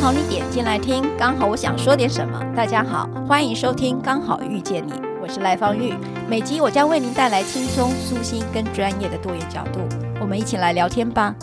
刚好你点进来听，刚好我想说点什么。大家好，欢迎收听《刚好遇见你》，我是赖芳玉。每集我将为您带来轻松、舒心跟专业的多元角度，我们一起来聊天吧。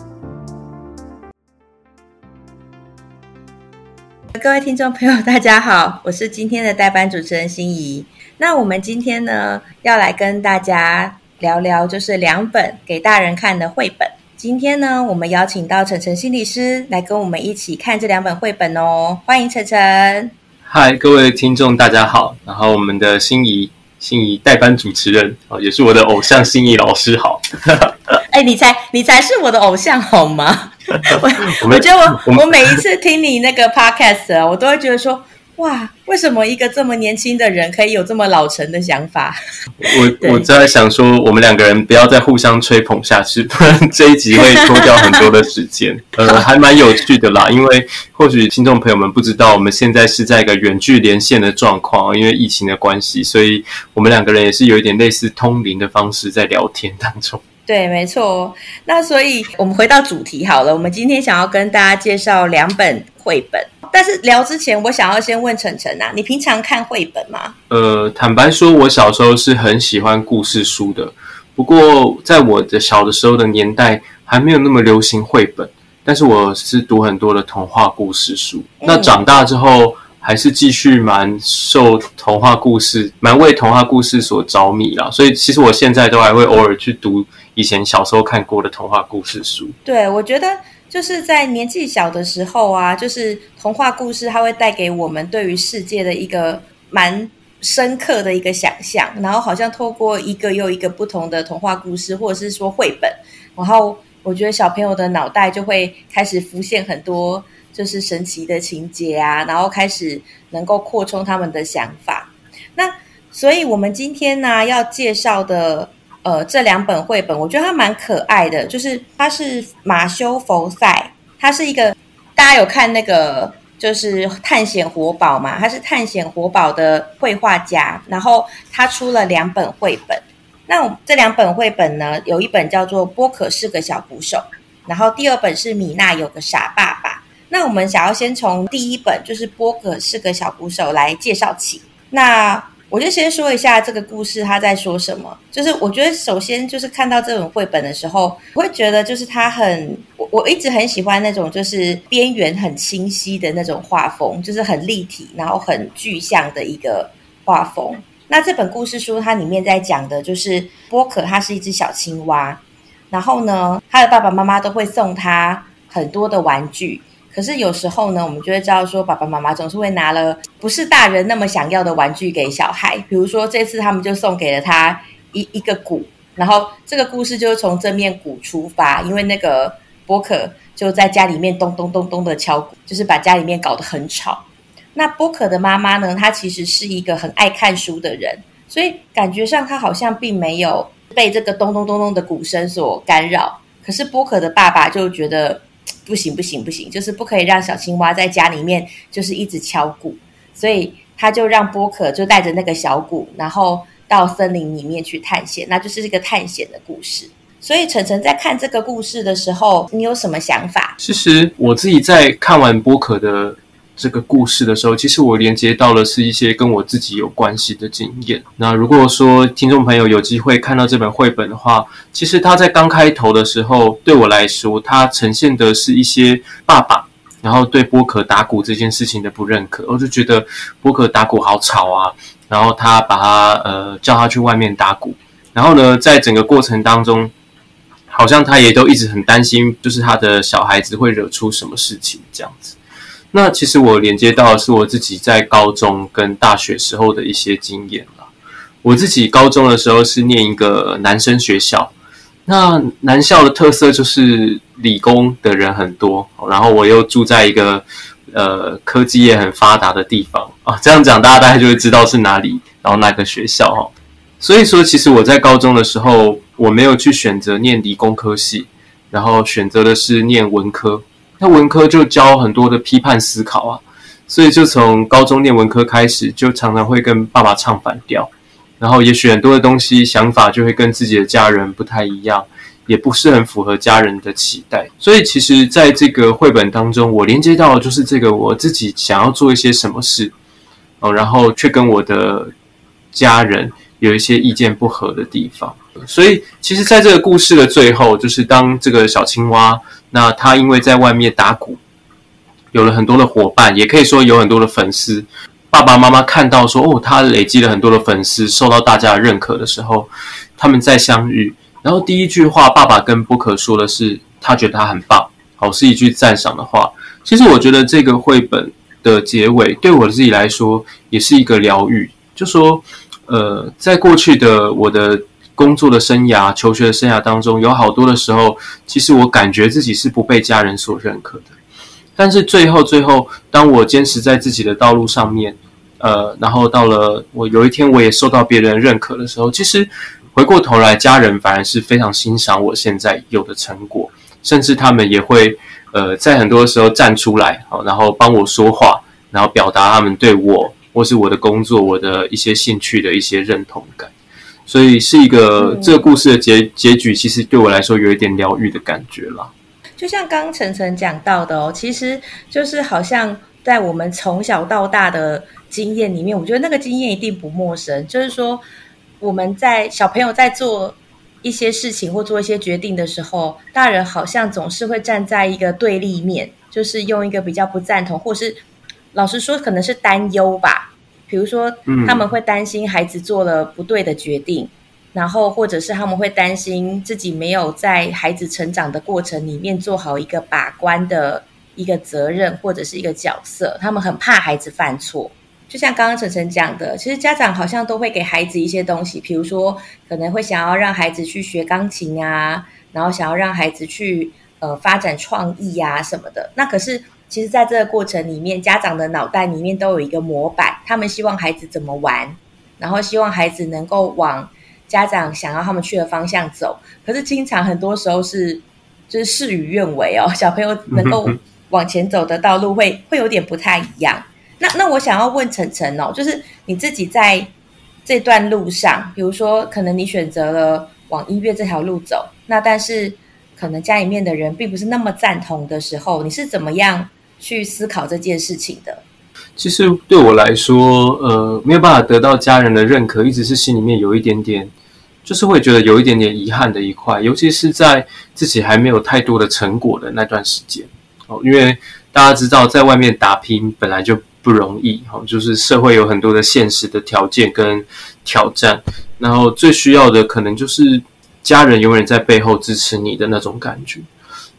各位听众朋友，大家好，我是今天的代班主持人心怡。那我们今天呢，要来跟大家聊聊，就是两本给大人看的绘本。今天呢，我们邀请到晨晨心理师来跟我们一起看这两本绘本哦。欢迎晨晨。嗨，各位听众，大家好。然后我们的心仪，心仪代班主持人哦，也是我的偶像心仪老师好。哎，你才你才是我的偶像好吗？我 我觉得我我每一次听你那个 podcast，我都会觉得说。哇，为什么一个这么年轻的人可以有这么老成的想法？我我在想说，我们两个人不要再互相吹捧下去，不然这一集会拖掉很多的时间。呃，还蛮有趣的啦，因为或许听众朋友们不知道，我们现在是在一个远距连线的状况，因为疫情的关系，所以我们两个人也是有一点类似通灵的方式在聊天当中。对，没错。那所以我们回到主题好了，我们今天想要跟大家介绍两本绘本。但是聊之前，我想要先问晨晨啊，你平常看绘本吗？呃，坦白说，我小时候是很喜欢故事书的。不过，在我的小的时候的年代，还没有那么流行绘本。但是我是读很多的童话故事书。嗯。那长大之后，还是继续蛮受童话故事，蛮为童话故事所着迷啦。所以，其实我现在都还会偶尔去读以前小时候看过的童话故事书。对，我觉得。就是在年纪小的时候啊，就是童话故事，它会带给我们对于世界的一个蛮深刻的一个想象，然后好像透过一个又一个不同的童话故事，或者是说绘本，然后我觉得小朋友的脑袋就会开始浮现很多就是神奇的情节啊，然后开始能够扩充他们的想法。那所以我们今天呢要介绍的。呃，这两本绘本我觉得它蛮可爱的，就是它是马修·佛赛，他是一个大家有看那个就是探险活宝嘛，他是探险活宝的绘画家，然后他出了两本绘本。那这两本绘本呢，有一本叫做《波可是个小鼓手》，然后第二本是《米娜有个傻爸爸》。那我们想要先从第一本就是《波可是个小鼓手》来介绍起。那我就先说一下这个故事，他在说什么。就是我觉得，首先就是看到这本绘本的时候，我会觉得就是他很，我我一直很喜欢那种就是边缘很清晰的那种画风，就是很立体，然后很具象的一个画风。那这本故事书它里面在讲的就是波可，它是一只小青蛙，然后呢，他的爸爸妈妈都会送他很多的玩具。可是有时候呢，我们就会知道说，爸爸妈妈总是会拿了不是大人那么想要的玩具给小孩。比如说这次他们就送给了他一一个鼓，然后这个故事就是从这面鼓出发，因为那个波可就在家里面咚咚咚咚的敲鼓，就是把家里面搞得很吵。那波可的妈妈呢，她其实是一个很爱看书的人，所以感觉上她好像并没有被这个咚咚咚咚的鼓声所干扰。可是波可的爸爸就觉得。不行不行不行，就是不可以让小青蛙在家里面就是一直敲鼓，所以他就让波可就带着那个小鼓，然后到森林里面去探险，那就是一个探险的故事。所以晨晨在看这个故事的时候，你有什么想法？其实我自己在看完波可的。这个故事的时候，其实我连接到的是一些跟我自己有关系的经验。那如果说听众朋友有机会看到这本绘本的话，其实它在刚开头的时候，对我来说，它呈现的是一些爸爸，然后对波可打鼓这件事情的不认可。我就觉得波可打鼓好吵啊，然后他把他呃叫他去外面打鼓，然后呢，在整个过程当中，好像他也都一直很担心，就是他的小孩子会惹出什么事情这样子。那其实我连接到的是我自己在高中跟大学时候的一些经验了。我自己高中的时候是念一个男生学校，那男校的特色就是理工的人很多，然后我又住在一个呃科技业很发达的地方啊，这样讲大家大概就会知道是哪里，然后哪个学校哈。所以说，其实我在高中的时候，我没有去选择念理工科系，然后选择的是念文科。那文科就教很多的批判思考啊，所以就从高中念文科开始，就常常会跟爸爸唱反调。然后也许很多的东西想法就会跟自己的家人不太一样，也不是很符合家人的期待。所以其实在这个绘本当中，我连接到的就是这个我自己想要做一些什么事哦，然后却跟我的家人有一些意见不合的地方。所以其实在这个故事的最后，就是当这个小青蛙，那他因为在外面打鼓，有了很多的伙伴，也可以说有很多的粉丝。爸爸妈妈看到说，哦，他累积了很多的粉丝，受到大家的认可的时候，他们再相遇，然后第一句话，爸爸跟波可说的是，他觉得他很棒，好，是一句赞赏的话。其实我觉得这个绘本的结尾，对我自己来说，也是一个疗愈。就说，呃，在过去的我的工作的生涯、求学的生涯当中，有好多的时候，其实我感觉自己是不被家人所认可的。但是最后，最后，当我坚持在自己的道路上面。呃，然后到了我有一天我也受到别人认可的时候，其实回过头来，家人反而是非常欣赏我现在有的成果，甚至他们也会呃在很多时候站出来，好，然后帮我说话，然后表达他们对我或是我的工作、我的一些兴趣的一些认同感。所以是一个、嗯、这个故事的结结局，其实对我来说有一点疗愈的感觉啦。就像刚刚晨晨讲到的哦，其实就是好像在我们从小到大的。经验里面，我觉得那个经验一定不陌生。就是说，我们在小朋友在做一些事情或做一些决定的时候，大人好像总是会站在一个对立面，就是用一个比较不赞同，或是老实说，可能是担忧吧。比如说，他们会担心孩子做了不对的决定，然后或者是他们会担心自己没有在孩子成长的过程里面做好一个把关的一个责任或者是一个角色，他们很怕孩子犯错。就像刚刚晨晨讲的，其实家长好像都会给孩子一些东西，比如说可能会想要让孩子去学钢琴啊，然后想要让孩子去呃发展创意啊什么的。那可是其实在这个过程里面，家长的脑袋里面都有一个模板，他们希望孩子怎么玩，然后希望孩子能够往家长想要他们去的方向走。可是经常很多时候是就是事与愿违哦，小朋友能够往前走的道路会会有点不太一样。那那我想要问晨晨哦，就是你自己在这段路上，比如说可能你选择了往音乐这条路走，那但是可能家里面的人并不是那么赞同的时候，你是怎么样去思考这件事情的？其实对我来说，呃，没有办法得到家人的认可，一直是心里面有一点点，就是会觉得有一点点遗憾的一块，尤其是在自己还没有太多的成果的那段时间哦，因为大家知道，在外面打拼本来就。不容易哈，就是社会有很多的现实的条件跟挑战，然后最需要的可能就是家人永远在背后支持你的那种感觉。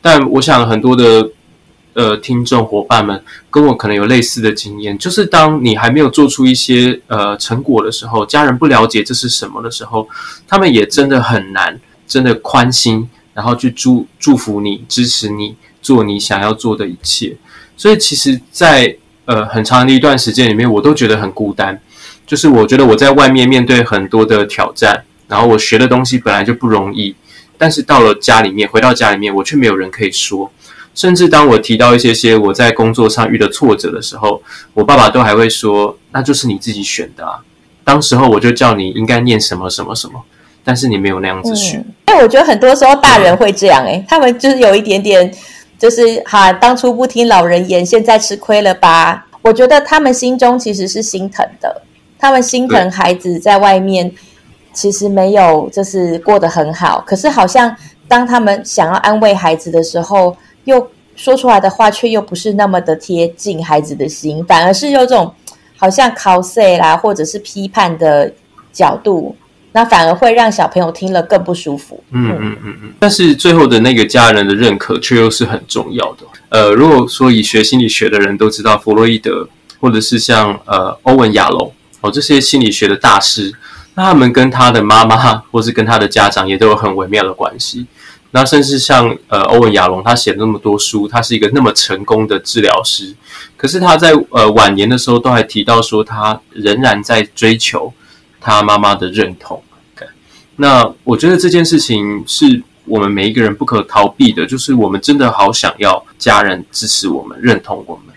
但我想很多的呃听众伙伴们跟我可能有类似的经验，就是当你还没有做出一些呃成果的时候，家人不了解这是什么的时候，他们也真的很难真的宽心，然后去祝祝福你、支持你做你想要做的一切。所以其实，在呃，很长的一段时间里面，我都觉得很孤单。就是我觉得我在外面面对很多的挑战，然后我学的东西本来就不容易，但是到了家里面，回到家里面，我却没有人可以说。甚至当我提到一些些我在工作上遇的挫折的时候，我爸爸都还会说：“那就是你自己选的啊。”当时候我就叫你应该念什么什么什么，但是你没有那样子选。哎、嗯，我觉得很多时候大人会这样、欸，诶，他们就是有一点点。就是哈，当初不听老人言，现在吃亏了吧？我觉得他们心中其实是心疼的，他们心疼孩子在外面其实没有就是过得很好，可是好像当他们想要安慰孩子的时候，又说出来的话却又不是那么的贴近孩子的心，反而是有种好像考试啦，或者是批判的角度。那反而会让小朋友听了更不舒服。嗯嗯嗯嗯。但是最后的那个家人的认可却又是很重要的。呃，如果说以学心理学的人都知道，弗洛伊德或者是像呃欧文亚龙哦这些心理学的大师，他们跟他的妈妈或是跟他的家长也都有很微妙的关系。那甚至像呃欧文亚隆，他写了那么多书，他是一个那么成功的治疗师，可是他在呃晚年的时候都还提到说，他仍然在追求他妈妈的认同。Okay. 那我觉得这件事情是我们每一个人不可逃避的，就是我们真的好想要家人支持我们、认同我们，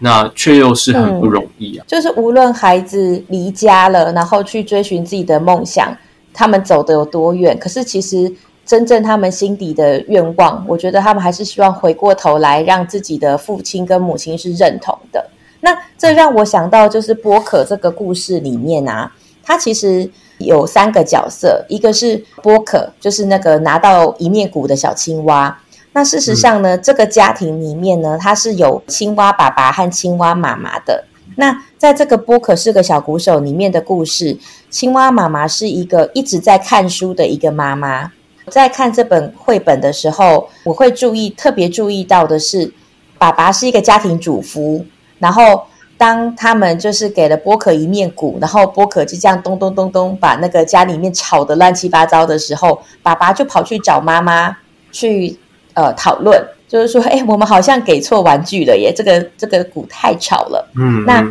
那却又是很不容易啊。就是无论孩子离家了，然后去追寻自己的梦想，他们走得有多远，可是其实。真正他们心底的愿望，我觉得他们还是希望回过头来，让自己的父亲跟母亲是认同的。那这让我想到，就是波可这个故事里面啊，他其实有三个角色，一个是波可，就是那个拿到一面鼓的小青蛙。那事实上呢，嗯、这个家庭里面呢，它是有青蛙爸爸和青蛙妈妈的。那在这个波可是个小鼓手里面的故事，青蛙妈妈是一个一直在看书的一个妈妈。在看这本绘本的时候，我会注意特别注意到的是，爸爸是一个家庭主夫。然后当他们就是给了波可一面鼓，然后波可就这样咚咚咚咚把那个家里面吵得乱七八糟的时候，爸爸就跑去找妈妈去呃讨论，就是说，哎，我们好像给错玩具了耶，这个这个鼓太吵了。嗯，那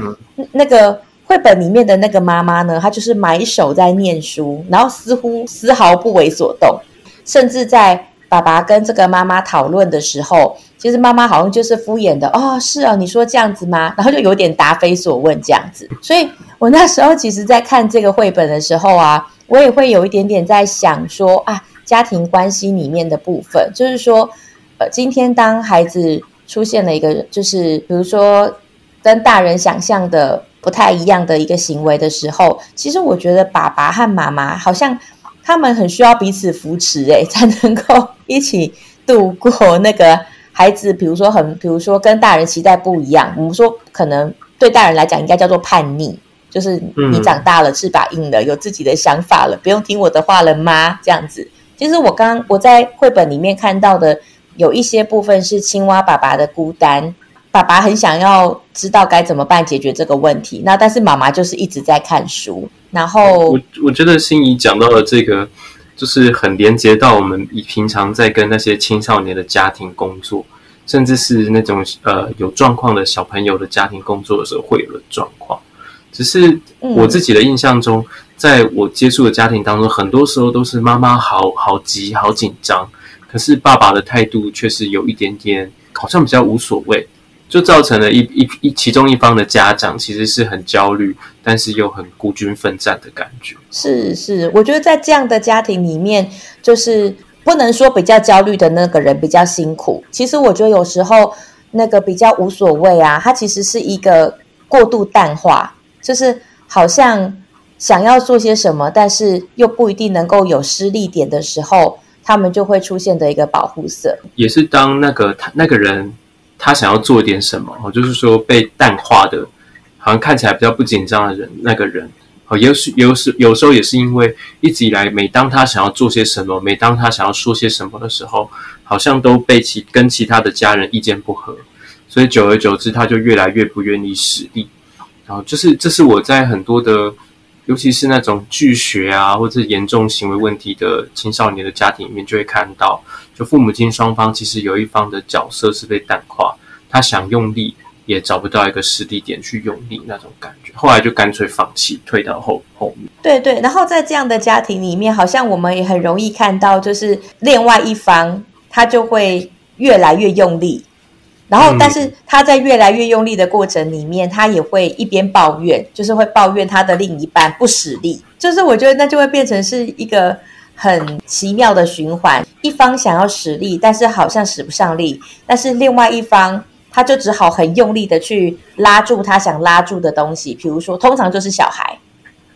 那个绘本里面的那个妈妈呢，她就是埋首在念书，然后似乎丝毫不为所动。甚至在爸爸跟这个妈妈讨论的时候，其实妈妈好像就是敷衍的哦，是啊，你说这样子吗？然后就有点答非所问这样子。所以我那时候其实，在看这个绘本的时候啊，我也会有一点点在想说啊，家庭关系里面的部分，就是说，呃，今天当孩子出现了一个，就是比如说跟大人想象的不太一样的一个行为的时候，其实我觉得爸爸和妈妈好像。他们很需要彼此扶持，诶，才能够一起度过那个孩子，比如说很，比如说跟大人期待不一样。我们说可能对大人来讲应该叫做叛逆，就是你长大了，翅膀硬了，有自己的想法了，不用听我的话了吗？这样子。其实我刚我在绘本里面看到的有一些部分是青蛙爸爸的孤单。爸爸很想要知道该怎么办解决这个问题，那但是妈妈就是一直在看书，然后我我觉得心仪讲到了这个，就是很连接到我们以平常在跟那些青少年的家庭工作，甚至是那种呃有状况的小朋友的家庭工作的时候会有的状况。只是我自己的印象中，嗯、在我接触的家庭当中，很多时候都是妈妈好好急好紧张，可是爸爸的态度却是有一点点好像比较无所谓。就造成了一一一其中一方的家长其实是很焦虑，但是又很孤军奋战的感觉。是是，我觉得在这样的家庭里面，就是不能说比较焦虑的那个人比较辛苦。其实我觉得有时候那个比较无所谓啊，他其实是一个过度淡化，就是好像想要做些什么，但是又不一定能够有施力点的时候，他们就会出现的一个保护色。也是当那个他那个人。他想要做点什么，哦就是说被淡化的，好像看起来比较不紧张的人，那个人，哦，有时有时有时候也是因为一直以来，每当他想要做些什么，每当他想要说些什么的时候，好像都被其跟其他的家人意见不合，所以久而久之，他就越来越不愿意使力。然后就是这是我在很多的，尤其是那种拒学啊，或者严重行为问题的青少年的家庭里面，就会看到。就父母亲双方其实有一方的角色是被淡化，他想用力也找不到一个实地点去用力那种感觉，后来就干脆放弃，退到后后面。对对，然后在这样的家庭里面，好像我们也很容易看到，就是另外一方他就会越来越用力，然后但是他在越来越用力的过程里面，他也会一边抱怨，就是会抱怨他的另一半不使力，就是我觉得那就会变成是一个。很奇妙的循环，一方想要使力，但是好像使不上力，但是另外一方他就只好很用力的去拉住他想拉住的东西，比如说，通常就是小孩，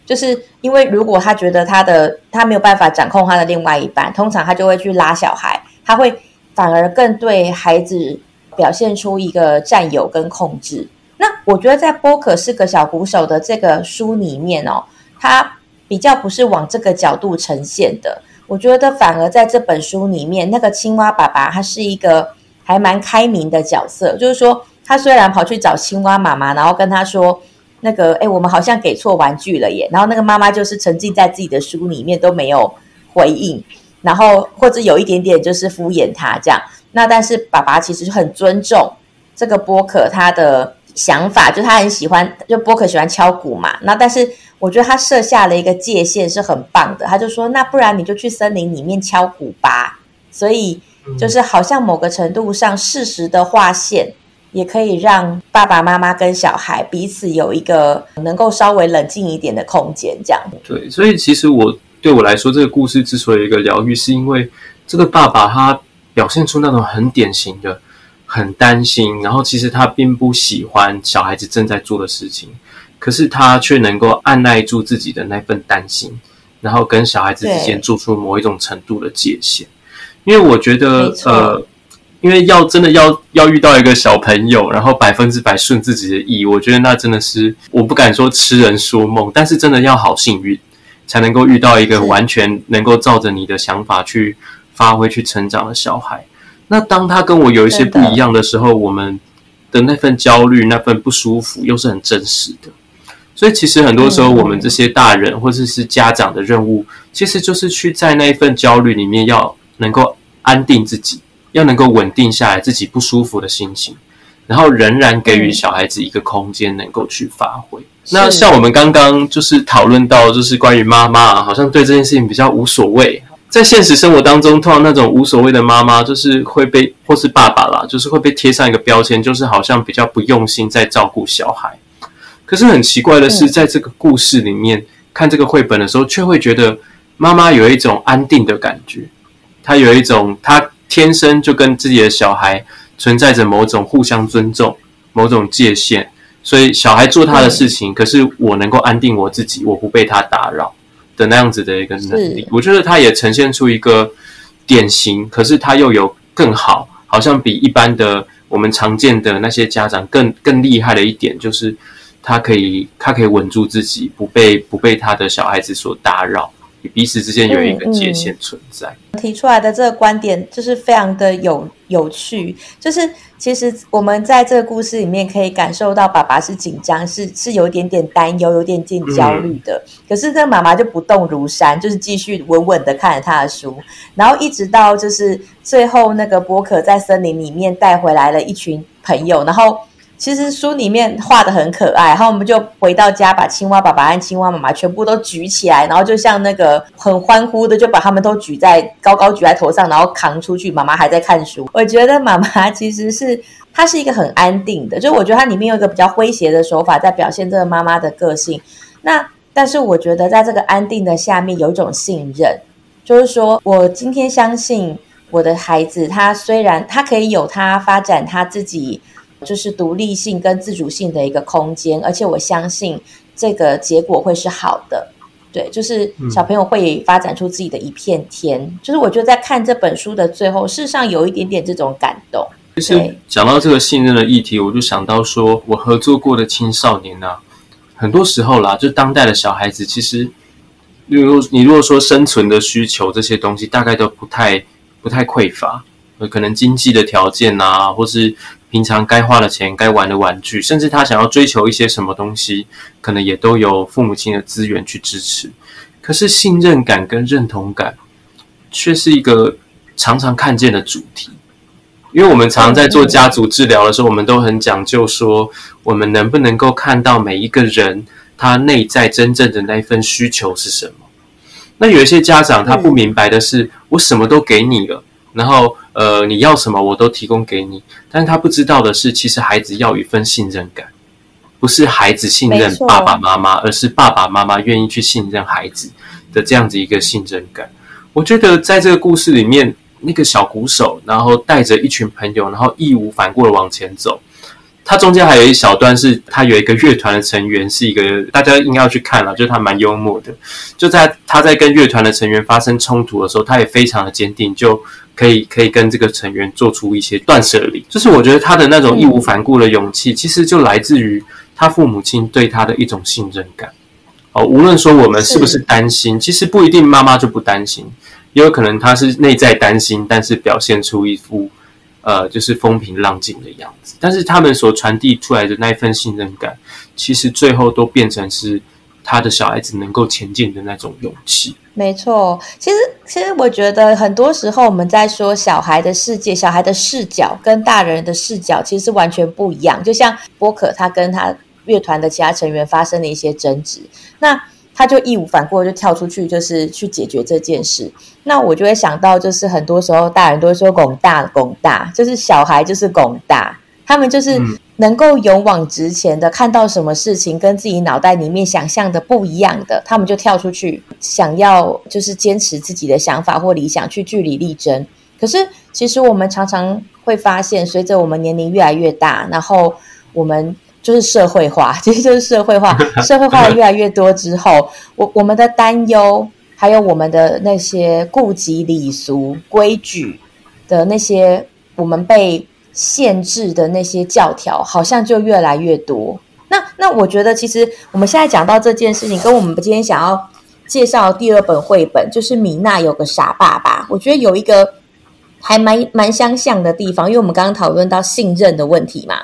就是因为如果他觉得他的他没有办法掌控他的另外一半，通常他就会去拉小孩，他会反而更对孩子表现出一个占有跟控制。那我觉得在波可是个小鼓手的这个书里面哦，他。比较不是往这个角度呈现的，我觉得反而在这本书里面，那个青蛙爸爸他是一个还蛮开明的角色，就是说他虽然跑去找青蛙妈妈，然后跟他说，那个，哎，我们好像给错玩具了耶。然后那个妈妈就是沉浸在自己的书里面都没有回应，然后或者有一点点就是敷衍他这样。那但是爸爸其实很尊重这个波可他的想法，就他很喜欢，就波可喜欢敲鼓嘛。那但是我觉得他设下了一个界限是很棒的，他就说，那不然你就去森林里面敲鼓吧。所以就是好像某个程度上适时的划线，也可以让爸爸妈妈跟小孩彼此有一个能够稍微冷静一点的空间，这样。对，所以其实我对我来说，这个故事之所以一个疗愈，是因为这个爸爸他表现出那种很典型的。很担心，然后其实他并不喜欢小孩子正在做的事情，可是他却能够按耐住自己的那份担心，然后跟小孩子之间做出某一种程度的界限。因为我觉得，呃，因为要真的要要遇到一个小朋友，然后百分之百顺自己的意，我觉得那真的是我不敢说痴人说梦，但是真的要好幸运，才能够遇到一个完全能够照着你的想法去发挥、去成长的小孩。那当他跟我有一些不一样的时候，我们的那份焦虑、那份不舒服，又是很真实的。所以，其实很多时候，我们这些大人或者是家长的任务，其实就是去在那一份焦虑里面，要能够安定自己，要能够稳定下来自己不舒服的心情，然后仍然给予小孩子一个空间，能够去发挥。那像我们刚刚就是讨论到，就是关于妈妈，好像对这件事情比较无所谓。在现实生活当中，通常那种无所谓的妈妈，就是会被或是爸爸啦，就是会被贴上一个标签，就是好像比较不用心在照顾小孩。可是很奇怪的是，在这个故事里面看这个绘本的时候，却会觉得妈妈有一种安定的感觉，她有一种她天生就跟自己的小孩存在着某种互相尊重、某种界限，所以小孩做他的事情，可是我能够安定我自己，我不被他打扰。的那样子的一个能力，我觉得他也呈现出一个典型，可是他又有更好，好像比一般的我们常见的那些家长更更厉害的一点，就是他可以他可以稳住自己，不被不被他的小孩子所打扰。彼此之间有一个界限存在。嗯嗯。提出来的这个观点就是非常的有有趣，就是其实我们在这个故事里面可以感受到，爸爸是紧张，是是有一点点担忧，有点点焦虑的。嗯、可是这个妈妈就不动如山，就是继续稳稳的看着他的书，然后一直到就是最后那个波可在森林里面带回来了一群朋友，然后。其实书里面画的很可爱，然后我们就回到家，把青蛙爸爸和青蛙妈妈全部都举起来，然后就像那个很欢呼的，就把他们都举在高高举在头上，然后扛出去。妈妈还在看书。我觉得妈妈其实是她是一个很安定的，就我觉得它里面有一个比较诙谐的手法在表现这个妈妈的个性。那但是我觉得在这个安定的下面有一种信任，就是说我今天相信我的孩子，他虽然他可以有他发展他自己。就是独立性跟自主性的一个空间，而且我相信这个结果会是好的。对，就是小朋友会发展出自己的一片天。嗯、就是我觉得在看这本书的最后，事实上有一点点这种感动。其实讲到这个信任的议题，我就想到说，我合作过的青少年啊，很多时候啦，就当代的小孩子，其实，例如你如果说生存的需求这些东西，大概都不太不太匮乏，可能经济的条件啊，或是。平常该花的钱、该玩的玩具，甚至他想要追求一些什么东西，可能也都有父母亲的资源去支持。可是信任感跟认同感，却是一个常常看见的主题。因为我们常常在做家族治疗的时候，我们都很讲究说，我们能不能够看到每一个人他内在真正的那份需求是什么？那有一些家长他不明白的是，我什么都给你了。然后，呃，你要什么我都提供给你，但是他不知道的是，其实孩子要一份信任感，不是孩子信任爸爸妈妈，而是爸爸妈妈愿意去信任孩子的这样子一个信任感。我觉得在这个故事里面，那个小鼓手，然后带着一群朋友，然后义无反顾的往前走。他中间还有一小段是，他有一个乐团的成员，是一个大家应该要去看了，就是他蛮幽默的。就在他在跟乐团的成员发生冲突的时候，他也非常的坚定，就。可以可以跟这个成员做出一些断舍离，就是我觉得他的那种义无反顾的勇气，其实就来自于他父母亲对他的一种信任感。哦，无论说我们是不是担心，其实不一定妈妈就不担心，也有可能他是内在担心，但是表现出一副呃，就是风平浪静的样子。但是他们所传递出来的那一份信任感，其实最后都变成是他的小孩子能够前进的那种勇气。没错，其实其实我觉得很多时候我们在说小孩的世界，小孩的视角跟大人的视角其实是完全不一样。就像波可他跟他乐团的其他成员发生了一些争执，那他就义无反顾就跳出去，就是去解决这件事。那我就会想到，就是很多时候大人都会说“拱大拱大”，就是小孩就是拱大，他们就是。嗯能够勇往直前的，看到什么事情跟自己脑袋里面想象的不一样的，他们就跳出去，想要就是坚持自己的想法或理想，去据理力争。可是，其实我们常常会发现，随着我们年龄越来越大，然后我们就是社会化，其实就是社会化，社会化的越来越多之后，我我们的担忧，还有我们的那些顾及礼俗规矩的那些，我们被。限制的那些教条好像就越来越多。那那我觉得，其实我们现在讲到这件事情，跟我们今天想要介绍第二本绘本，就是米娜有个傻爸爸。我觉得有一个还蛮蛮相像的地方，因为我们刚刚讨论到信任的问题嘛。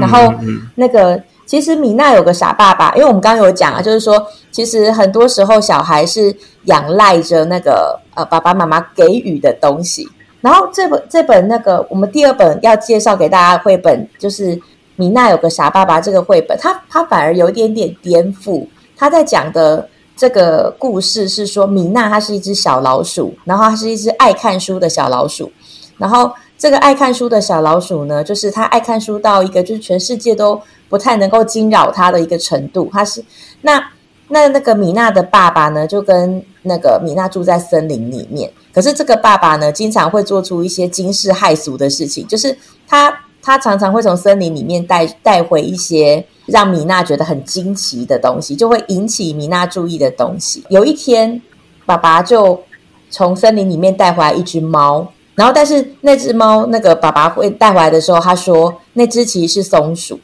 然后那个其实米娜有个傻爸爸，因为我们刚刚有讲啊，就是说其实很多时候小孩是仰赖着那个呃爸爸妈妈给予的东西。然后这本这本那个我们第二本要介绍给大家的绘本，就是米娜有个傻爸爸这个绘本，它它反而有一点点颠覆。他在讲的这个故事是说，米娜她是一只小老鼠，然后她是一只爱看书的小老鼠。然后这个爱看书的小老鼠呢，就是他爱看书到一个就是全世界都不太能够惊扰他的一个程度。他是那那那个米娜的爸爸呢，就跟那个米娜住在森林里面。可是这个爸爸呢，经常会做出一些惊世骇俗的事情，就是他他常常会从森林里面带带回一些让米娜觉得很惊奇的东西，就会引起米娜注意的东西。有一天，爸爸就从森林里面带回来一只猫，然后但是那只猫，那个爸爸会带回来的时候，他说那只其实是松鼠，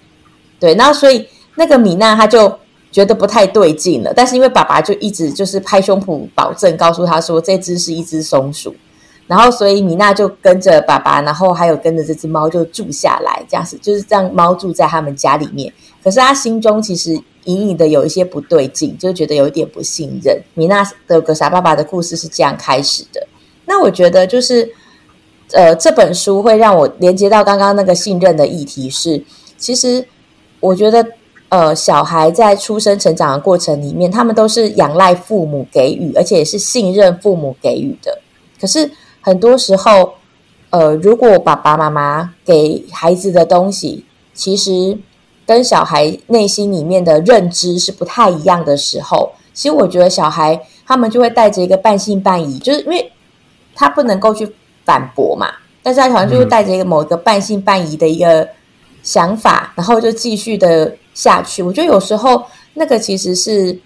对，然后所以那个米娜他就。觉得不太对劲了，但是因为爸爸就一直就是拍胸脯保证，告诉他说这只是一只松鼠，然后所以米娜就跟着爸爸，然后还有跟着这只猫就住下来，这样子就是让猫住在他们家里面。可是他心中其实隐隐的有一些不对劲，就觉得有一点不信任。米娜的个傻爸爸的故事是这样开始的。那我觉得就是，呃，这本书会让我连接到刚刚那个信任的议题是，其实我觉得。呃，小孩在出生成长的过程里面，他们都是仰赖父母给予，而且也是信任父母给予的。可是很多时候，呃，如果爸爸妈妈给孩子的东西，其实跟小孩内心里面的认知是不太一样的时候，其实我觉得小孩他们就会带着一个半信半疑，就是因为他不能够去反驳嘛，但是他好像就会带着一个某一个半信半疑的一个想法，然后就继续的。下去，我觉得有时候那个其实是，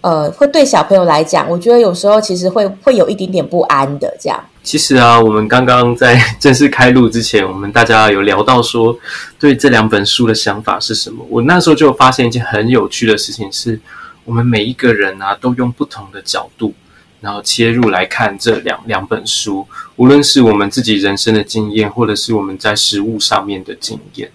呃，会对小朋友来讲，我觉得有时候其实会会有一点点不安的这样。其实啊，我们刚刚在正式开录之前，我们大家有聊到说，对这两本书的想法是什么？我那时候就发现一件很有趣的事情是，我们每一个人啊，都用不同的角度，然后切入来看这两两本书，无论是我们自己人生的经验，或者是我们在实务上面的经验。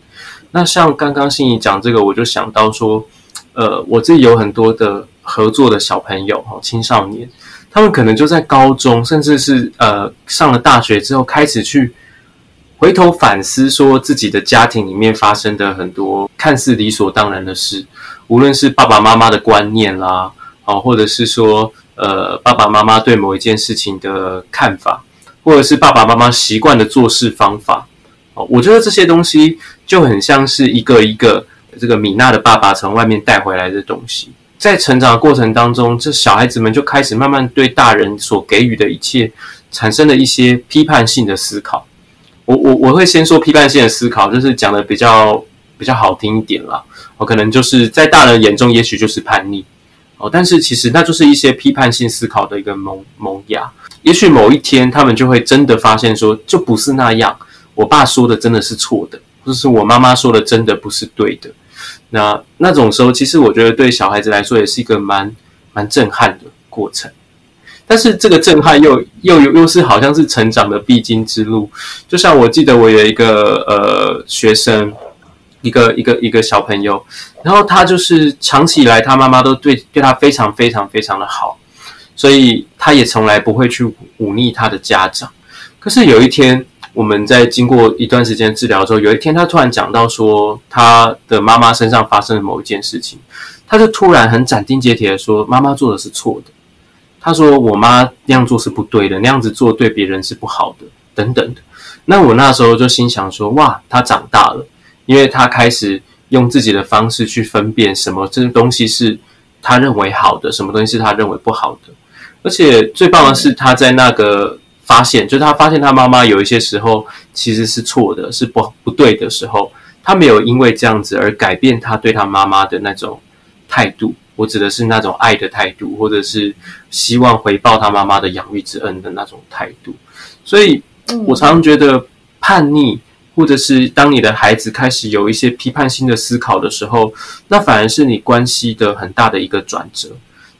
那像刚刚心怡讲这个，我就想到说，呃，我自己有很多的合作的小朋友哈，青少年，他们可能就在高中，甚至是呃上了大学之后，开始去回头反思，说自己的家庭里面发生的很多看似理所当然的事，无论是爸爸妈妈的观念啦，啊，或者是说呃爸爸妈妈对某一件事情的看法，或者是爸爸妈妈习惯的做事方法。哦，我觉得这些东西就很像是一个一个这个米娜的爸爸从外面带回来的东西，在成长的过程当中，这小孩子们就开始慢慢对大人所给予的一切产生了一些批判性的思考。我我我会先说批判性的思考，就是讲的比较比较好听一点啦。我可能就是在大人眼中，也许就是叛逆哦，但是其实那就是一些批判性思考的一个萌萌芽。也许某一天，他们就会真的发现说，就不是那样。我爸说的真的是错的，或者是我妈妈说的真的不是对的。那那种时候，其实我觉得对小孩子来说也是一个蛮蛮震撼的过程。但是这个震撼又又又又是好像是成长的必经之路。就像我记得我有一个呃学生，一个一个一个小朋友，然后他就是长期以来他妈妈都对对他非常非常非常的好，所以他也从来不会去忤逆他的家长。可是有一天，我们在经过一段时间治疗之后，有一天他突然讲到说，他的妈妈身上发生了某一件事情，他就突然很斩钉截铁的说，妈妈做的是错的。他说我妈那样做是不对的，那样子做对别人是不好的，等等的。那我那时候就心想说，哇，他长大了，因为他开始用自己的方式去分辨什么这个东西是他认为好的，什么东西是他认为不好的。而且最棒的是，他在那个。发现，就是他发现他妈妈有一些时候其实是错的，是不不对的时候，他没有因为这样子而改变他对他妈妈的那种态度。我指的是那种爱的态度，或者是希望回报他妈妈的养育之恩的那种态度。所以，我常常觉得叛逆，或者是当你的孩子开始有一些批判性的思考的时候，那反而是你关系的很大的一个转折。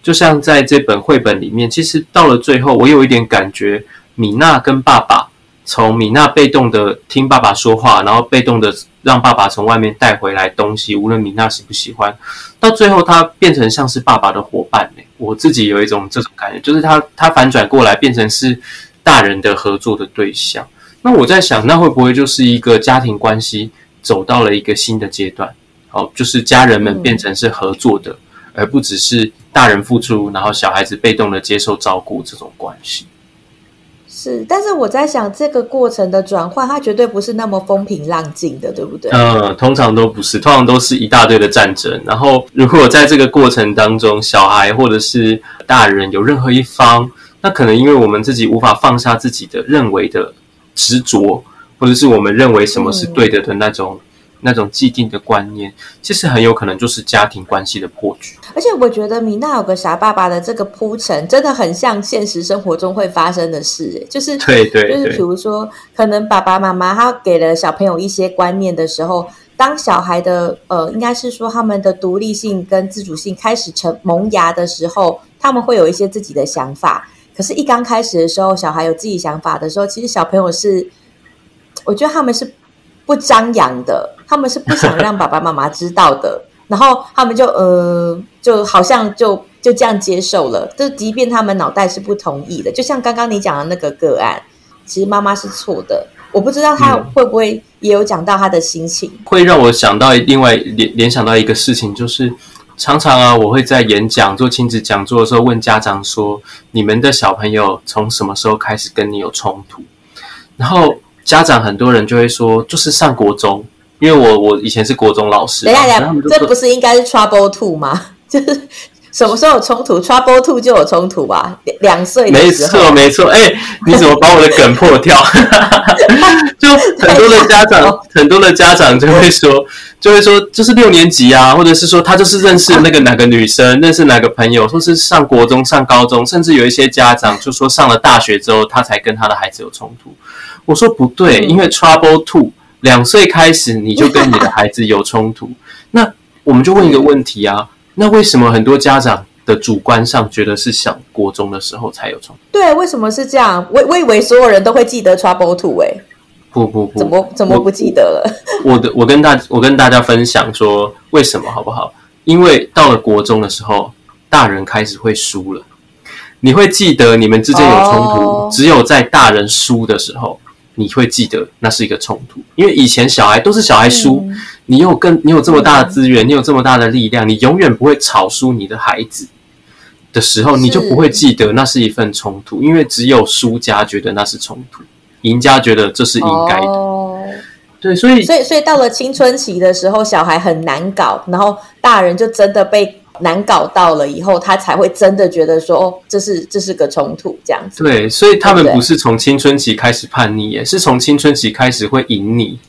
就像在这本绘本里面，其实到了最后，我有一点感觉。米娜跟爸爸从米娜被动的听爸爸说话，然后被动的让爸爸从外面带回来东西，无论米娜喜不喜欢，到最后他变成像是爸爸的伙伴。我自己有一种这种感觉，就是他他反转过来变成是大人的合作的对象。那我在想，那会不会就是一个家庭关系走到了一个新的阶段？哦，就是家人们变成是合作的，而不只是大人付出，然后小孩子被动的接受照顾这种关系。是，但是我在想，这个过程的转换，它绝对不是那么风平浪静的，对不对？嗯，通常都不是，通常都是一大堆的战争。然后，如果在这个过程当中，小孩或者是大人有任何一方，那可能因为我们自己无法放下自己的认为的执着，或者是我们认为什么是对的的那种。嗯那种既定的观念，其实很有可能就是家庭关系的破局。而且我觉得米娜有个傻爸爸的这个铺陈，真的很像现实生活中会发生的事。就是对对，对，就是比如说，可能爸爸妈妈他给了小朋友一些观念的时候，当小孩的呃，应该是说他们的独立性跟自主性开始成萌芽的时候，他们会有一些自己的想法。可是，一刚开始的时候，小孩有自己想法的时候，其实小朋友是，我觉得他们是。不张扬的，他们是不想让爸爸妈妈知道的，然后他们就呃，就好像就就这样接受了，就即便他们脑袋是不同意的，就像刚刚你讲的那个个案，其实妈妈是错的，我不知道他会不会也有讲到他的心情，嗯、会让我想到另外联联想到一个事情，就是常常啊，我会在演讲做亲子讲座的时候问家长说，你们的小朋友从什么时候开始跟你有冲突？然后。家长很多人就会说，就是上国中，因为我我以前是国中老师。等一下，等一下，这不是应该是 trouble two 吗？就是什么时候有冲突，trouble two 就有冲突吧？两岁。没错，没错。哎，你怎么把我的梗破掉？就很多的家长，很多的家长就会说，就会说，就是六年级啊，或者是说他就是认识那个哪个女生，认识哪个朋友，说是上国中、上高中，甚至有一些家长就说上了大学之后，他才跟他的孩子有冲突。我说不对，因为 Trouble Two 两岁开始你就跟你的孩子有冲突，那我们就问一个问题啊，那为什么很多家长的主观上觉得是小国中的时候才有冲突？对，为什么是这样？我我以为所有人都会记得 Trouble Two 哎，不不不，怎么怎么不记得了？我的我跟大我跟大家分享说为什么好不好？因为到了国中的时候，大人开始会输了，你会记得你们之间有冲突，oh. 只有在大人输的时候。你会记得那是一个冲突，因为以前小孩都是小孩输，嗯、你有更你有这么大的资源，嗯、你有这么大的力量，你永远不会吵输你的孩子的时候，你就不会记得那是一份冲突，因为只有输家觉得那是冲突，赢家觉得这是应该的。哦、对，所以所以所以到了青春期的时候，小孩很难搞，然后大人就真的被。难搞到了以后，他才会真的觉得说，哦，这是这是个冲突这样子。对，所以他们不是从青春期开始叛逆，也是从青春期开始会赢你。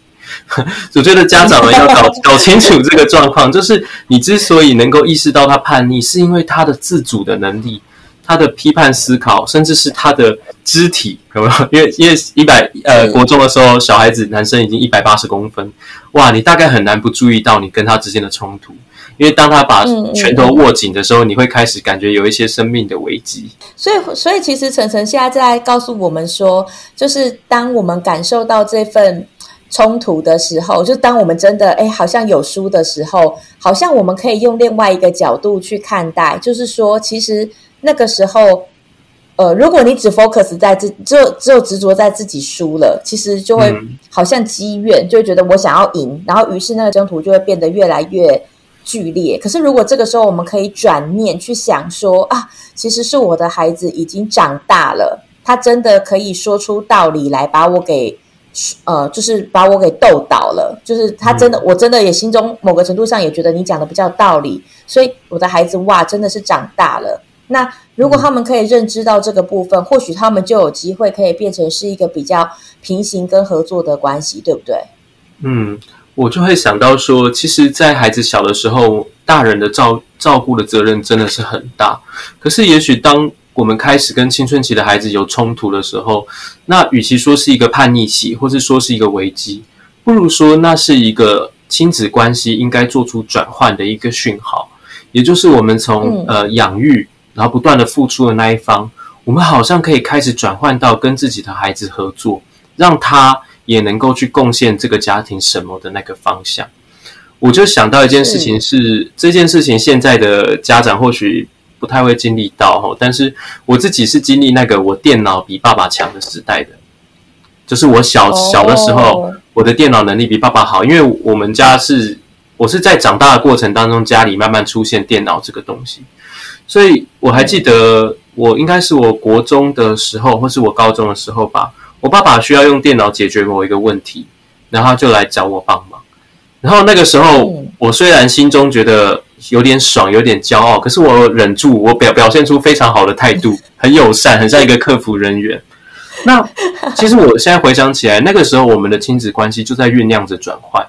我觉得家长们要搞搞清楚这个状况，就是你之所以能够意识到他叛逆，是因为他的自主的能力，他的批判思考，甚至是他的肢体，有没有？因为因为一百呃国中的时候，小孩子男生已经一百八十公分，哇，你大概很难不注意到你跟他之间的冲突。因为当他把拳头握紧的时候，你会开始感觉有一些生命的危机。所以，所以其实晨晨现在在告诉我们说，就是当我们感受到这份冲突的时候，就当我们真的哎，好像有输的时候，好像我们可以用另外一个角度去看待，就是说，其实那个时候。呃，如果你只 focus 在自，只有只有执着在自己输了，其实就会好像积怨，就会觉得我想要赢，然后于是那个征途就会变得越来越剧烈。可是如果这个时候我们可以转念去想说啊，其实是我的孩子已经长大了，他真的可以说出道理来把我给呃，就是把我给逗倒了，就是他真的，我真的也心中某个程度上也觉得你讲的比较道理，所以我的孩子哇，真的是长大了。那如果他们可以认知到这个部分，或许他们就有机会可以变成是一个比较平行跟合作的关系，对不对？嗯，我就会想到说，其实，在孩子小的时候，大人的照照顾的责任真的是很大。可是，也许当我们开始跟青春期的孩子有冲突的时候，那与其说是一个叛逆期，或是说是一个危机，不如说那是一个亲子关系应该做出转换的一个讯号，也就是我们从、嗯、呃养育。然后不断的付出的那一方，我们好像可以开始转换到跟自己的孩子合作，让他也能够去贡献这个家庭什么的那个方向。我就想到一件事情是，是这件事情现在的家长或许不太会经历到哈，但是我自己是经历那个我电脑比爸爸强的时代的，就是我小小的时候，我的电脑能力比爸爸好，因为我们家是我是在长大的过程当中，家里慢慢出现电脑这个东西。所以我还记得，我应该是我国中的时候，或是我高中的时候吧。我爸爸需要用电脑解决某一个问题，然后他就来找我帮忙。然后那个时候，我虽然心中觉得有点爽，有点骄傲，可是我忍住，我表表现出非常好的态度，很友善，很像一个客服人员。那其实我现在回想起来，那个时候我们的亲子关系就在酝酿着转换。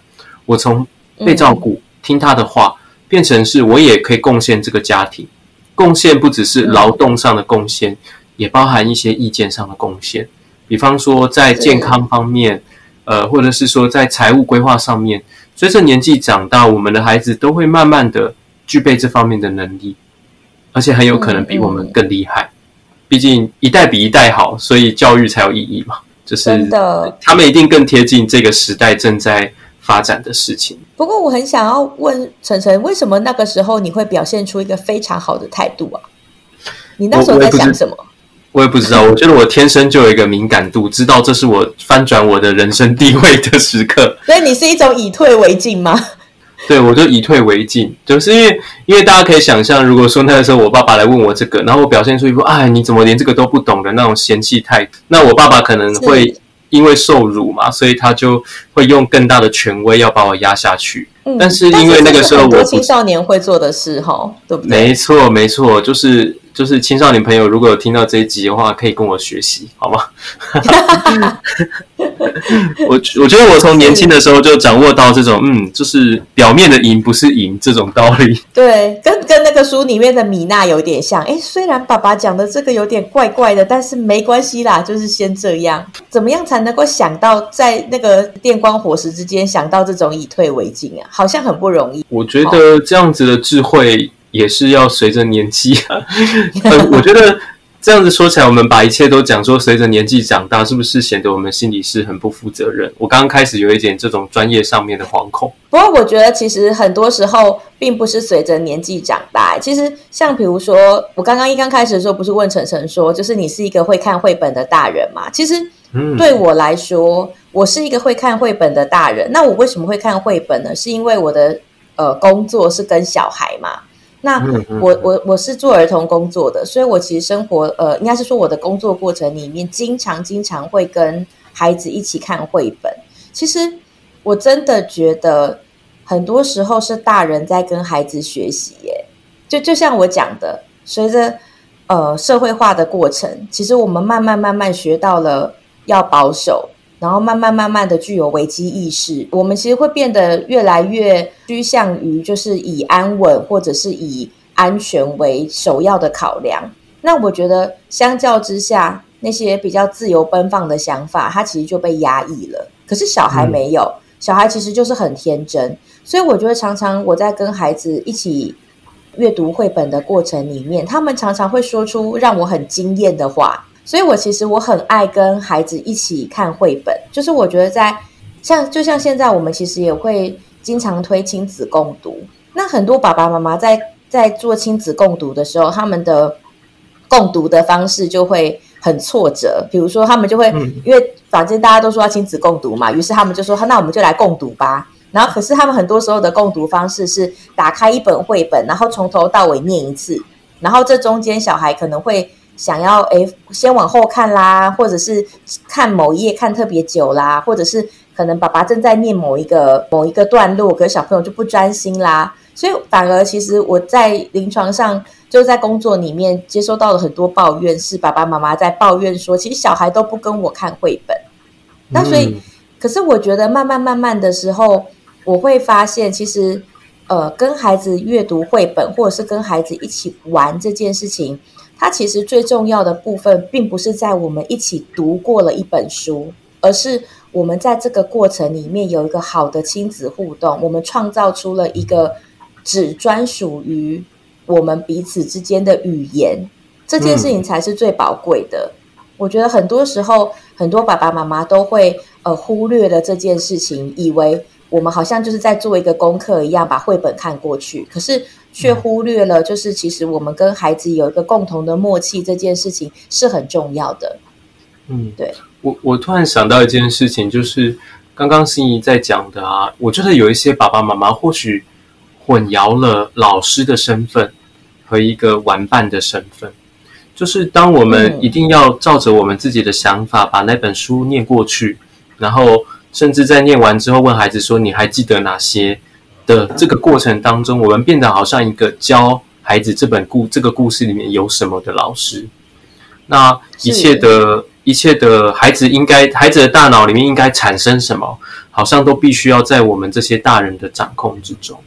我从被照顾、听他的话，变成是我也可以贡献这个家庭。贡献不只是劳动上的贡献，也包含一些意见上的贡献。比方说，在健康方面，呃，或者是说在财务规划上面，随着年纪长大，我们的孩子都会慢慢的具备这方面的能力，而且很有可能比我们更厉害。毕竟一代比一代好，所以教育才有意义嘛。就是他们一定更贴近这个时代正在发展的事情。不过我很想要问晨晨，为什么那个时候你会表现出一个非常好的态度啊？你那时候在想什么？我也不知道。我觉得我天生就有一个敏感度，知道这是我翻转我的人生地位的时刻。所以你是一种以退为进吗？对，我就以退为进，就是因为因为大家可以想象，如果说那个时候我爸爸来问我这个，然后我表现出一副哎你怎么连这个都不懂的那种嫌弃态度，那我爸爸可能会。因为受辱嘛，所以他就会用更大的权威要把我压下去。嗯，但是因为那个时候我，我青少年会做的事，哈，对不对？没错，没错，就是。就是青少年朋友，如果有听到这一集的话，可以跟我学习，好吗？我我觉得我从年轻的时候就掌握到这种，嗯，就是表面的赢不是赢这种道理。对，跟跟那个书里面的米娜有点像。哎，虽然爸爸讲的这个有点怪怪的，但是没关系啦，就是先这样。怎么样才能够想到在那个电光火石之间想到这种以退为进啊？好像很不容易。我觉得这样子的智慧。也是要随着年纪啊，我觉得这样子说起来，我们把一切都讲说随着年纪长大，是不是显得我们心里是很不负责任？我刚刚开始有一点这种专业上面的惶恐。不过我觉得其实很多时候并不是随着年纪长大。其实像比如说，我刚刚一刚开始的时候，不是问晨晨说，就是你是一个会看绘本的大人嘛？其实对我来说，我是一个会看绘本的大人。那我为什么会看绘本呢？是因为我的呃工作是跟小孩嘛。那我我我是做儿童工作的，所以我其实生活呃，应该是说我的工作过程里面，经常经常会跟孩子一起看绘本。其实我真的觉得，很多时候是大人在跟孩子学习耶。就就像我讲的，随着呃社会化的过程，其实我们慢慢慢慢学到了要保守。然后慢慢慢慢的具有危机意识，我们其实会变得越来越趋向于就是以安稳或者是以安全为首要的考量。那我觉得相较之下，那些比较自由奔放的想法，它其实就被压抑了。可是小孩没有，小孩其实就是很天真，所以我觉得常常我在跟孩子一起阅读绘本的过程里面，他们常常会说出让我很惊艳的话。所以我其实我很爱跟孩子一起看绘本，就是我觉得在像就像现在我们其实也会经常推亲子共读，那很多爸爸妈妈在在做亲子共读的时候，他们的共读的方式就会很挫折，比如说他们就会、嗯、因为反正大家都说要亲子共读嘛，于是他们就说那我们就来共读吧。然后可是他们很多时候的共读方式是打开一本绘本，然后从头到尾念一次，然后这中间小孩可能会。想要诶，先往后看啦，或者是看某一页看特别久啦，或者是可能爸爸正在念某一个某一个段落，可是小朋友就不专心啦。所以反而其实我在临床上就在工作里面接收到了很多抱怨，是爸爸妈妈在抱怨说，其实小孩都不跟我看绘本。那所以，嗯、可是我觉得慢慢慢慢的时候，我会发现其实呃，跟孩子阅读绘本，或者是跟孩子一起玩这件事情。它其实最重要的部分，并不是在我们一起读过了一本书，而是我们在这个过程里面有一个好的亲子互动，我们创造出了一个只专属于我们彼此之间的语言，这件事情才是最宝贵的。嗯。我觉得很多时候，很多爸爸妈妈都会呃忽略了这件事情，以为我们好像就是在做一个功课一样，把绘本看过去，可是。却忽略了，就是其实我们跟孩子有一个共同的默契，这件事情是很重要的。嗯，对。我我突然想到一件事情，就是刚刚心怡在讲的啊，我觉得有一些爸爸妈妈或许混淆了老师的身份和一个玩伴的身份。就是当我们一定要照着我们自己的想法把那本书念过去，然后甚至在念完之后问孩子说：“你还记得哪些？”的这个过程当中，我们变得好像一个教孩子这本故这个故事里面有什么的老师。那一切的一切的孩子应该孩子的大脑里面应该产生什么，好像都必须要在我们这些大人的掌控之中。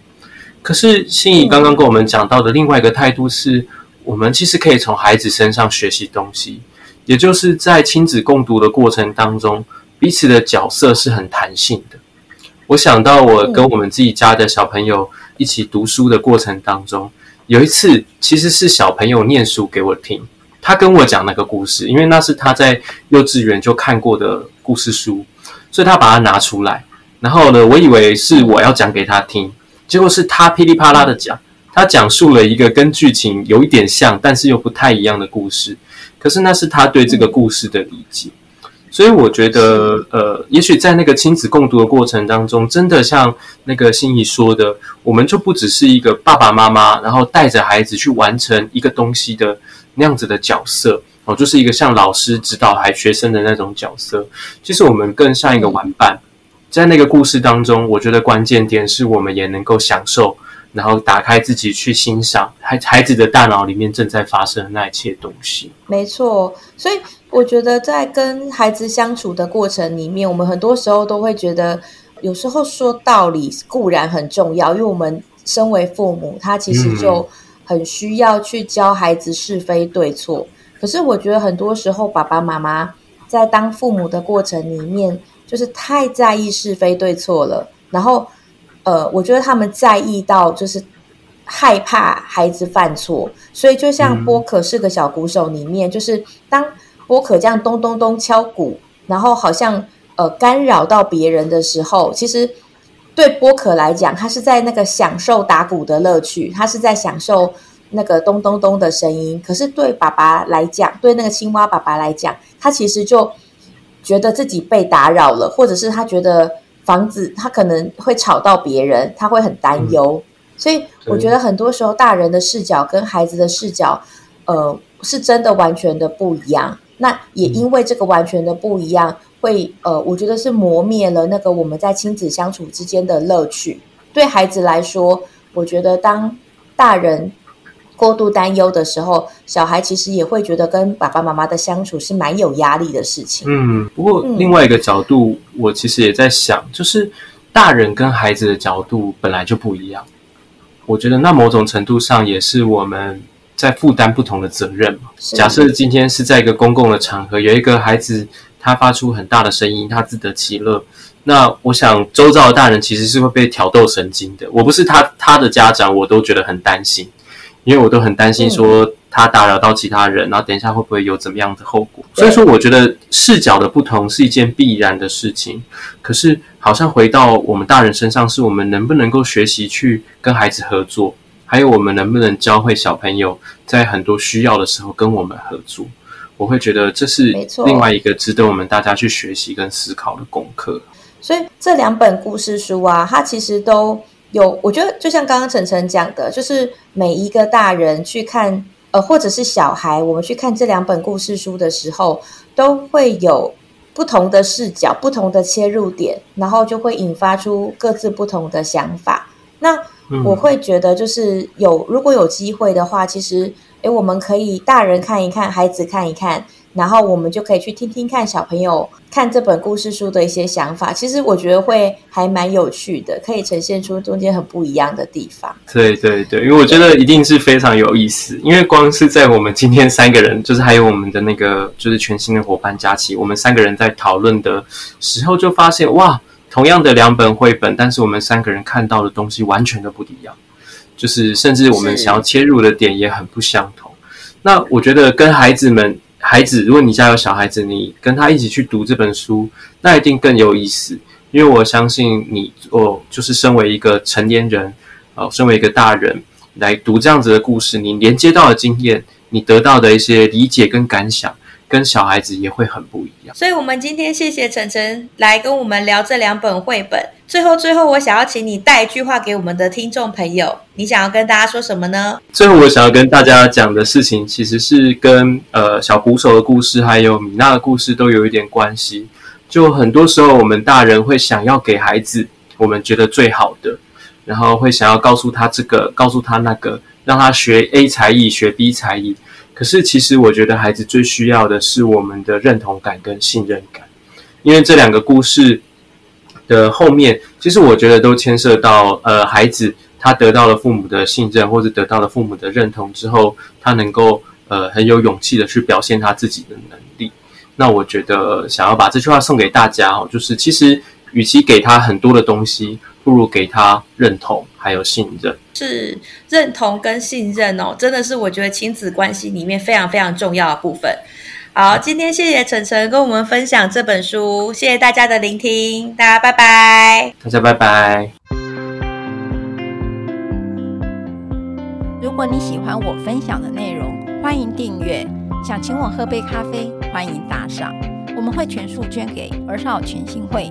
可是心怡刚刚跟我们讲到的另外一个态度是，我们其实可以从孩子身上学习东西，也就是在亲子共读的过程当中，彼此的角色是很弹性的。我想到我跟我们自己家的小朋友一起读书的过程当中，有一次其实是小朋友念书给我听，他跟我讲那个故事，因为那是他在幼稚园就看过的故事书，所以他把它拿出来。然后呢，我以为是我要讲给他听，结果是他噼里啪啦的讲，他讲述了一个跟剧情有一点像，但是又不太一样的故事。可是那是他对这个故事的理解。所以我觉得，呃，也许在那个亲子共读的过程当中，真的像那个心仪说的，我们就不只是一个爸爸妈妈，然后带着孩子去完成一个东西的那样子的角色，哦，就是一个像老师指导孩学生的那种角色。其实我们更像一个玩伴，在那个故事当中，我觉得关键点是我们也能够享受。然后打开自己去欣赏孩孩子的大脑里面正在发生的那一切东西。没错，所以我觉得在跟孩子相处的过程里面，我们很多时候都会觉得，有时候说道理固然很重要，因为我们身为父母，他其实就很需要去教孩子是非对错。嗯。可是我觉得很多时候，爸爸妈妈在当父母的过程里面，就是太在意是非对错了，然后。呃，我觉得他们在意到就是害怕孩子犯错，所以就像波可是个小鼓手里面，嗯、就是当波可这样咚咚咚敲鼓，然后好像呃干扰到别人的时候，其实对波可来讲，他是在那个享受打鼓的乐趣，他是在享受那个咚咚咚的声音。可是对爸爸来讲，对那个青蛙爸爸来讲，他其实就觉得自己被打扰了，或者是他觉得。房子他可能会吵到别人，他会很担忧，嗯，所以我觉得很多时候大人的视角跟孩子的视角，呃，是真的完全的不一样。那也因为这个完全的不一样，会呃，我觉得是磨灭了那个我们在亲子相处之间的乐趣。对孩子来说，我觉得当大人。过度担忧的时候，小孩其实也会觉得跟爸爸妈妈的相处是蛮有压力的事情。嗯，不过另外一个角度，嗯，我其实也在想，就是大人跟孩子的角度本来就不一样。我觉得那某种程度上也是我们在负担不同的责任嘛。假设今天是在一个公共的场合，有一个孩子他发出很大的声音，他自得其乐，那我想周遭的大人其实是会被挑逗神经的。我不是他他的家长，我都觉得很担心，因为我都很担心说他打扰到其他人，然后等一下会不会有怎么样的后果。所以说，我觉得视角的不同是一件必然的事情。可是，好像回到我们大人身上，是我们能不能够学习去跟孩子合作，还有我们能不能教会小朋友在很多需要的时候跟我们合作。我会觉得这是另外一个值得我们大家去学习跟思考的功课。所以这两本故事书啊，它其实都有，我觉得就像刚刚晨晨讲的，就是每一个大人去看，呃，或者是小孩，我们去看这两本故事书的时候，都会有不同的视角、不同的切入点，然后就会引发出各自不同的想法。那我会觉得，就是有如果有机会的话，其实。诶，我们可以大人看一看，孩子看一看，然后我们就可以去听听看小朋友看这本故事书的一些想法。其实我觉得会还蛮有趣的，可以呈现出中间很不一样的地方。对对对，因为我觉得一定是非常有意思。因为光是在我们今天三个人，就是还有我们的那个就是全新的伙伴佳琪，我们三个人在讨论的时候就发现，哇，同样的两本绘本，但是我们三个人看到的东西完全都不一样。就是，甚至我们想要切入的点也很不相同。那我觉得跟孩子们，孩子，如果你家有小孩子，你跟他一起去读这本书，那一定更有意思。因为我相信你，哦，就是身为一个成年人，哦，身为一个大人来读这样子的故事，你连接到的经验，你得到的一些理解跟感想。跟小孩子也会很不一样，所以，我们今天谢谢晨晨来跟我们聊这两本绘本。最后，最后，我想要请你带一句话给我们的听众朋友，你想要跟大家说什么呢？最后，我想要跟大家讲的事情，其实是跟呃小鼓手的故事，还有米娜的故事都有一点关系。就很多时候，我们大人会想要给孩子我们觉得最好的，然后会想要告诉他这个，告诉他那个，让他学 A 才艺，学 B 才艺。可是，其实我觉得孩子最需要的是我们的认同感跟信任感，因为这两个故事的后面，其实我觉得都牵涉到，呃，孩子他得到了父母的信任，或者得到了父母的认同之后，他能够呃很有勇气的去表现他自己的能力。那我觉得想要把这句话送给大家哦，就是其实与其给他很多的东西，不如给他认同还有信任。是认同跟信任哦，真的是我觉得亲子关系里面非常非常重要的部分。好，今天谢谢晨晨跟我们分享这本书，谢谢大家的聆听，大家拜拜，大家拜拜。如果你喜欢我分享的内容，欢迎订阅。想请我喝杯咖啡，欢迎打赏，我们会全数捐给儿少权心会。